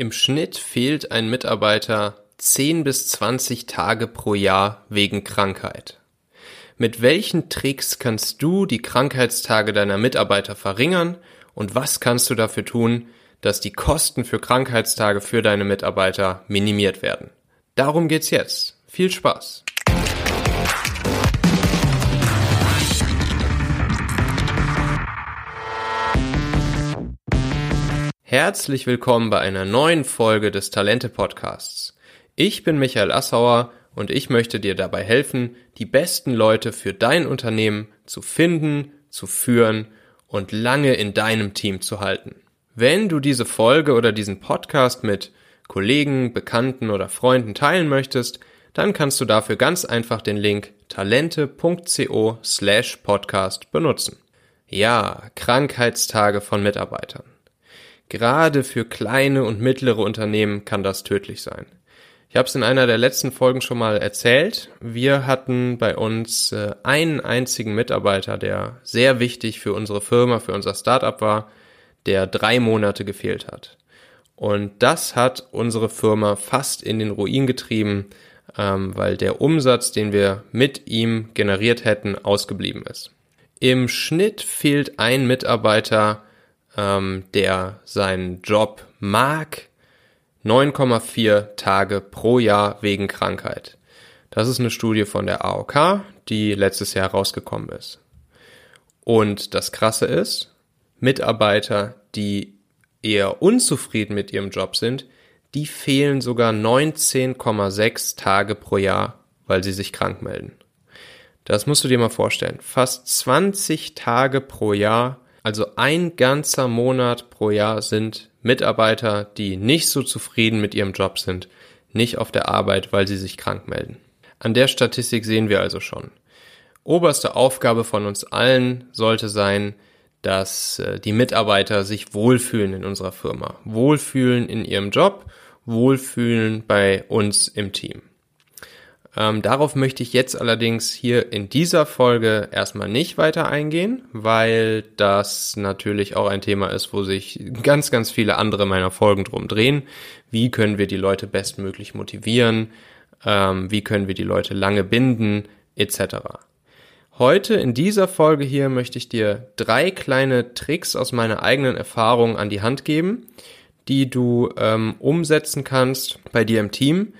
Im Schnitt fehlt ein Mitarbeiter 10 bis 20 Tage pro Jahr wegen Krankheit. Mit welchen Tricks kannst du die Krankheitstage deiner Mitarbeiter verringern und was kannst du dafür tun, dass die Kosten für Krankheitstage für deine Mitarbeiter minimiert werden? Darum geht's jetzt. Viel Spaß! Herzlich willkommen bei einer neuen Folge des Talente Podcasts. Ich bin Michael Assauer und ich möchte dir dabei helfen, die besten Leute für dein Unternehmen zu finden, zu führen und lange in deinem Team zu halten. Wenn du diese Folge oder diesen Podcast mit Kollegen, Bekannten oder Freunden teilen möchtest, dann kannst du dafür ganz einfach den Link talente.co slash podcast benutzen. Ja, Krankheitstage von Mitarbeitern. Gerade für kleine und mittlere Unternehmen kann das tödlich sein. Ich habe es in einer der letzten Folgen schon mal erzählt. Wir hatten bei uns äh, einen einzigen Mitarbeiter, der sehr wichtig für unsere Firma, für unser Startup war, der drei Monate gefehlt hat. Und das hat unsere Firma fast in den Ruin getrieben, ähm, weil der Umsatz, den wir mit ihm generiert hätten, ausgeblieben ist. Im Schnitt fehlt ein Mitarbeiter ähm, der seinen Job mag, 9,4 Tage pro Jahr wegen Krankheit. Das ist eine Studie von der AOK, die letztes Jahr rausgekommen ist. Und das Krasse ist, Mitarbeiter, die eher unzufrieden mit ihrem Job sind, die fehlen sogar 19,6 Tage pro Jahr, weil sie sich krank melden. Das musst du dir mal vorstellen. Fast 20 Tage pro Jahr also ein ganzer Monat pro Jahr sind Mitarbeiter, die nicht so zufrieden mit ihrem Job sind, nicht auf der Arbeit, weil sie sich krank melden. An der Statistik sehen wir also schon. Oberste Aufgabe von uns allen sollte sein, dass äh, die Mitarbeiter sich wohlfühlen in unserer Firma, wohlfühlen in ihrem Job, wohlfühlen bei uns im Team. Ähm, darauf möchte ich jetzt allerdings hier in dieser Folge erstmal nicht weiter eingehen, weil das natürlich auch ein Thema ist, wo sich ganz, ganz viele andere meiner Folgen drum drehen. Wie können wir die Leute bestmöglich motivieren? Ähm, wie können wir die Leute lange binden? Etc. Heute in dieser Folge hier möchte ich dir drei kleine Tricks aus meiner eigenen Erfahrung an die Hand geben, die du ähm, umsetzen kannst bei dir im Team,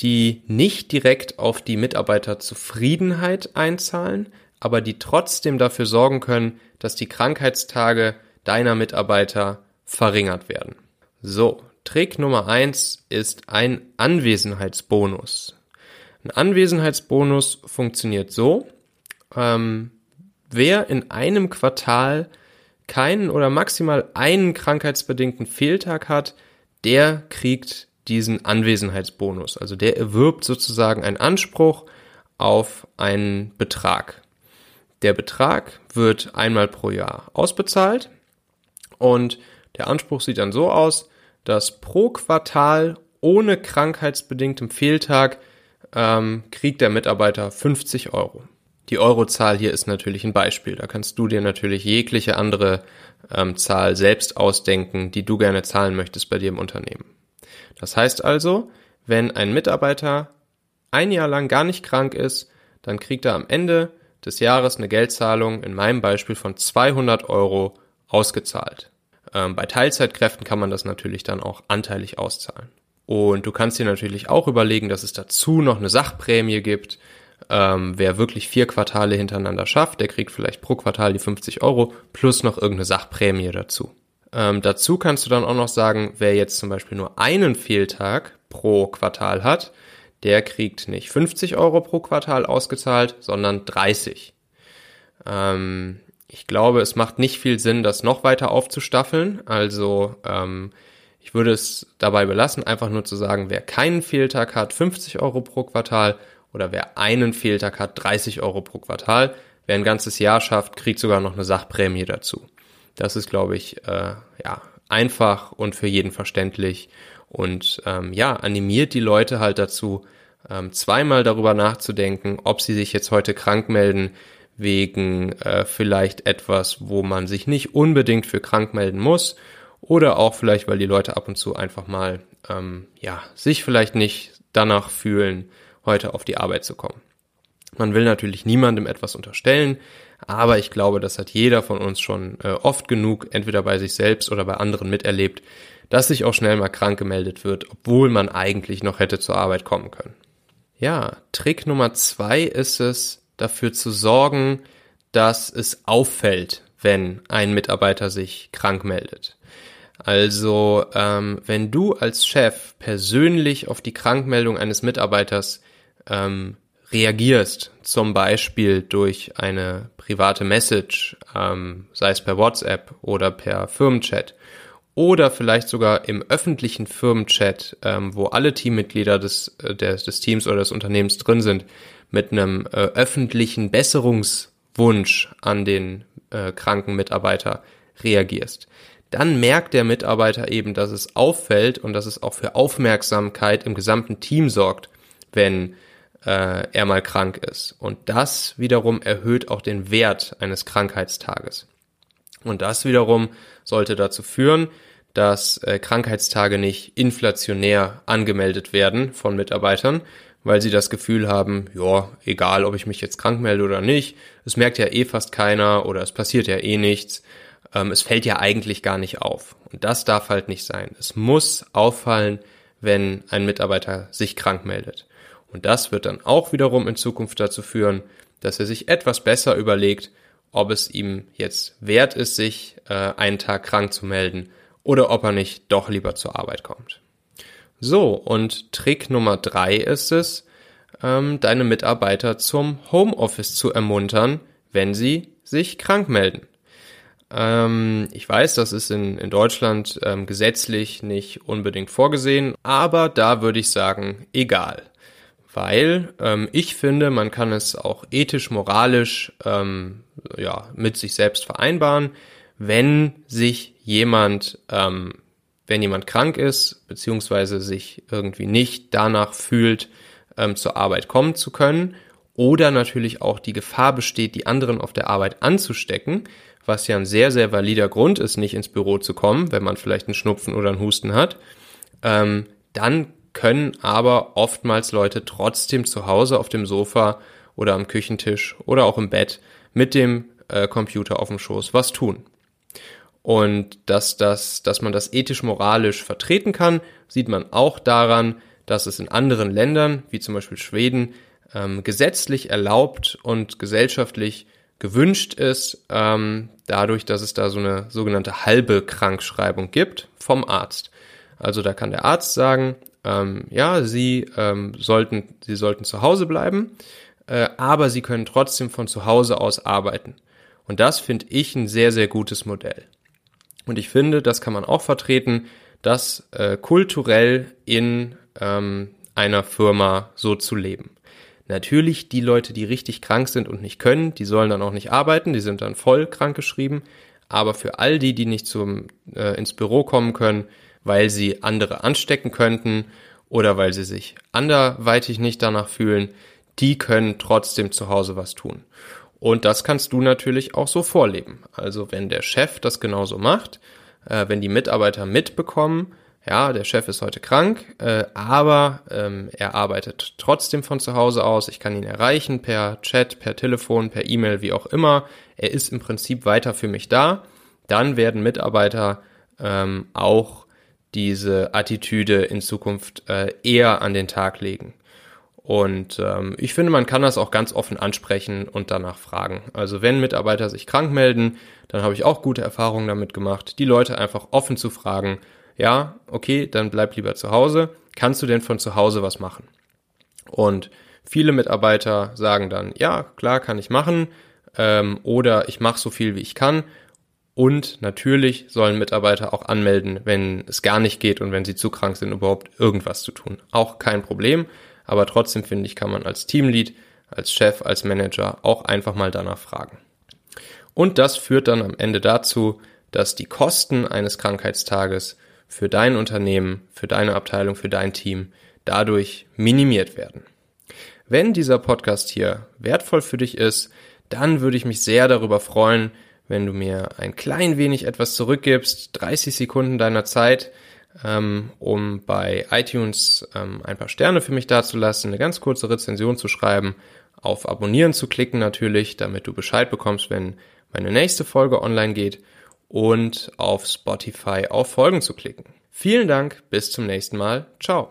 die nicht direkt auf die Mitarbeiterzufriedenheit einzahlen, aber die trotzdem dafür sorgen können, dass die Krankheitstage deiner Mitarbeiter verringert werden. So, Trick Nummer eins ist ein Anwesenheitsbonus. Ein Anwesenheitsbonus funktioniert so, ähm, wer in einem Quartal keinen oder maximal einen krankheitsbedingten Fehltag hat, der kriegt diesen Anwesenheitsbonus. Also der erwirbt sozusagen einen Anspruch auf einen Betrag. Der Betrag wird einmal pro Jahr ausbezahlt und der Anspruch sieht dann so aus, dass pro Quartal ohne krankheitsbedingtem Fehltag ähm, kriegt der Mitarbeiter 50 Euro. Die Eurozahl hier ist natürlich ein Beispiel. Da kannst du dir natürlich jegliche andere ähm, Zahl selbst ausdenken, die du gerne zahlen möchtest bei dir im Unternehmen. Das heißt also, wenn ein Mitarbeiter ein Jahr lang gar nicht krank ist, dann kriegt er am Ende des Jahres eine Geldzahlung, in meinem Beispiel von 200 Euro ausgezahlt. Ähm, bei Teilzeitkräften kann man das natürlich dann auch anteilig auszahlen. Und du kannst dir natürlich auch überlegen, dass es dazu noch eine Sachprämie gibt. Ähm, wer wirklich vier Quartale hintereinander schafft, der kriegt vielleicht pro Quartal die 50 Euro plus noch irgendeine Sachprämie dazu. Ähm, dazu kannst du dann auch noch sagen, wer jetzt zum Beispiel nur einen Fehltag pro Quartal hat, der kriegt nicht 50 Euro pro Quartal ausgezahlt, sondern 30. Ähm, ich glaube, es macht nicht viel Sinn, das noch weiter aufzustaffeln. Also ähm, ich würde es dabei belassen, einfach nur zu sagen, wer keinen Fehltag hat, 50 Euro pro Quartal oder wer einen Fehltag hat, 30 Euro pro Quartal. Wer ein ganzes Jahr schafft, kriegt sogar noch eine Sachprämie dazu. Das ist, glaube ich, äh, ja, einfach und für jeden verständlich. Und ähm, ja, animiert die Leute halt dazu, ähm, zweimal darüber nachzudenken, ob sie sich jetzt heute krank melden wegen äh, vielleicht etwas, wo man sich nicht unbedingt für krank melden muss. Oder auch vielleicht, weil die Leute ab und zu einfach mal ähm, ja sich vielleicht nicht danach fühlen, heute auf die Arbeit zu kommen. Man will natürlich niemandem etwas unterstellen, aber ich glaube, das hat jeder von uns schon äh, oft genug, entweder bei sich selbst oder bei anderen miterlebt, dass sich auch schnell mal krank gemeldet wird, obwohl man eigentlich noch hätte zur Arbeit kommen können. Ja, Trick Nummer zwei ist es, dafür zu sorgen, dass es auffällt, wenn ein Mitarbeiter sich krank meldet. Also ähm, wenn du als Chef persönlich auf die Krankmeldung eines Mitarbeiters ähm, reagierst, zum Beispiel durch eine private Message, ähm, sei es per WhatsApp oder per Firmenchat oder vielleicht sogar im öffentlichen Firmenchat, ähm, wo alle Teammitglieder des, äh, des, des Teams oder des Unternehmens drin sind, mit einem äh, öffentlichen Besserungswunsch an den äh, kranken Mitarbeiter reagierst, dann merkt der Mitarbeiter eben, dass es auffällt und dass es auch für Aufmerksamkeit im gesamten Team sorgt, wenn äh, er mal krank ist. Und das wiederum erhöht auch den Wert eines Krankheitstages. Und das wiederum sollte dazu führen, dass äh, Krankheitstage nicht inflationär angemeldet werden von Mitarbeitern, weil sie das Gefühl haben, ja, egal ob ich mich jetzt krank melde oder nicht, es merkt ja eh fast keiner oder es passiert ja eh nichts, ähm, es fällt ja eigentlich gar nicht auf. Und das darf halt nicht sein. Es muss auffallen, wenn ein Mitarbeiter sich krank meldet. Und das wird dann auch wiederum in Zukunft dazu führen, dass er sich etwas besser überlegt, ob es ihm jetzt wert ist, sich äh, einen Tag krank zu melden oder ob er nicht doch lieber zur Arbeit kommt. So, und Trick Nummer drei ist es, ähm, deine Mitarbeiter zum Homeoffice zu ermuntern, wenn sie sich krank melden. Ähm, ich weiß, das ist in, in Deutschland ähm, gesetzlich nicht unbedingt vorgesehen, aber da würde ich sagen, egal weil ähm, ich finde, man kann es auch ethisch, moralisch ähm, ja, mit sich selbst vereinbaren, wenn sich jemand, ähm, wenn jemand krank ist, beziehungsweise sich irgendwie nicht danach fühlt, ähm, zur Arbeit kommen zu können, oder natürlich auch die Gefahr besteht, die anderen auf der Arbeit anzustecken, was ja ein sehr, sehr valider Grund ist, nicht ins Büro zu kommen, wenn man vielleicht einen Schnupfen oder einen Husten hat, ähm, dann können aber oftmals Leute trotzdem zu Hause auf dem Sofa oder am Küchentisch oder auch im Bett mit dem äh, Computer auf dem Schoß was tun. Und dass, das, dass man das ethisch-moralisch vertreten kann, sieht man auch daran, dass es in anderen Ländern, wie zum Beispiel Schweden, ähm, gesetzlich erlaubt und gesellschaftlich gewünscht ist, ähm, dadurch, dass es da so eine sogenannte halbe Krankschreibung gibt vom Arzt. Also da kann der Arzt sagen, ähm, ja, sie ähm, sollten, sie sollten zu Hause bleiben, äh, aber sie können trotzdem von zu Hause aus arbeiten. Und das finde ich ein sehr, sehr gutes Modell. Und ich finde, das kann man auch vertreten, das äh, kulturell in ähm, einer Firma so zu leben. Natürlich die Leute, die richtig krank sind und nicht können, die sollen dann auch nicht arbeiten, die sind dann voll krankgeschrieben. Aber für all die, die nicht zum, äh, ins Büro kommen können, weil sie andere anstecken könnten oder weil sie sich anderweitig nicht danach fühlen, die können trotzdem zu Hause was tun. Und das kannst du natürlich auch so vorleben. Also wenn der Chef das genauso macht, äh, wenn die Mitarbeiter mitbekommen, ja, der Chef ist heute krank, äh, aber ähm, er arbeitet trotzdem von zu Hause aus. Ich kann ihn erreichen per Chat, per Telefon, per E-Mail, wie auch immer. Er ist im Prinzip weiter für mich da. Dann werden Mitarbeiter ähm, auch diese Attitüde in Zukunft äh, eher an den Tag legen. Und ähm, ich finde, man kann das auch ganz offen ansprechen und danach fragen. Also wenn Mitarbeiter sich krank melden, dann habe ich auch gute Erfahrungen damit gemacht, die Leute einfach offen zu fragen, ja, okay, dann bleib lieber zu Hause. Kannst du denn von zu Hause was machen? Und viele Mitarbeiter sagen dann, ja, klar, kann ich machen. Ähm, oder ich mache so viel, wie ich kann. Und natürlich sollen Mitarbeiter auch anmelden, wenn es gar nicht geht und wenn sie zu krank sind, überhaupt irgendwas zu tun. Auch kein Problem, aber trotzdem finde ich, kann man als Teamlead, als Chef, als Manager auch einfach mal danach fragen. Und das führt dann am Ende dazu, dass die Kosten eines Krankheitstages für dein Unternehmen, für deine Abteilung, für dein Team dadurch minimiert werden. Wenn dieser Podcast hier wertvoll für dich ist, dann würde ich mich sehr darüber freuen, wenn du mir ein klein wenig etwas zurückgibst, 30 Sekunden deiner Zeit, ähm, um bei iTunes ähm, ein paar Sterne für mich dazulassen, eine ganz kurze Rezension zu schreiben, auf Abonnieren zu klicken natürlich, damit du Bescheid bekommst, wenn meine nächste Folge online geht und auf Spotify auf Folgen zu klicken. Vielen Dank, bis zum nächsten Mal. Ciao.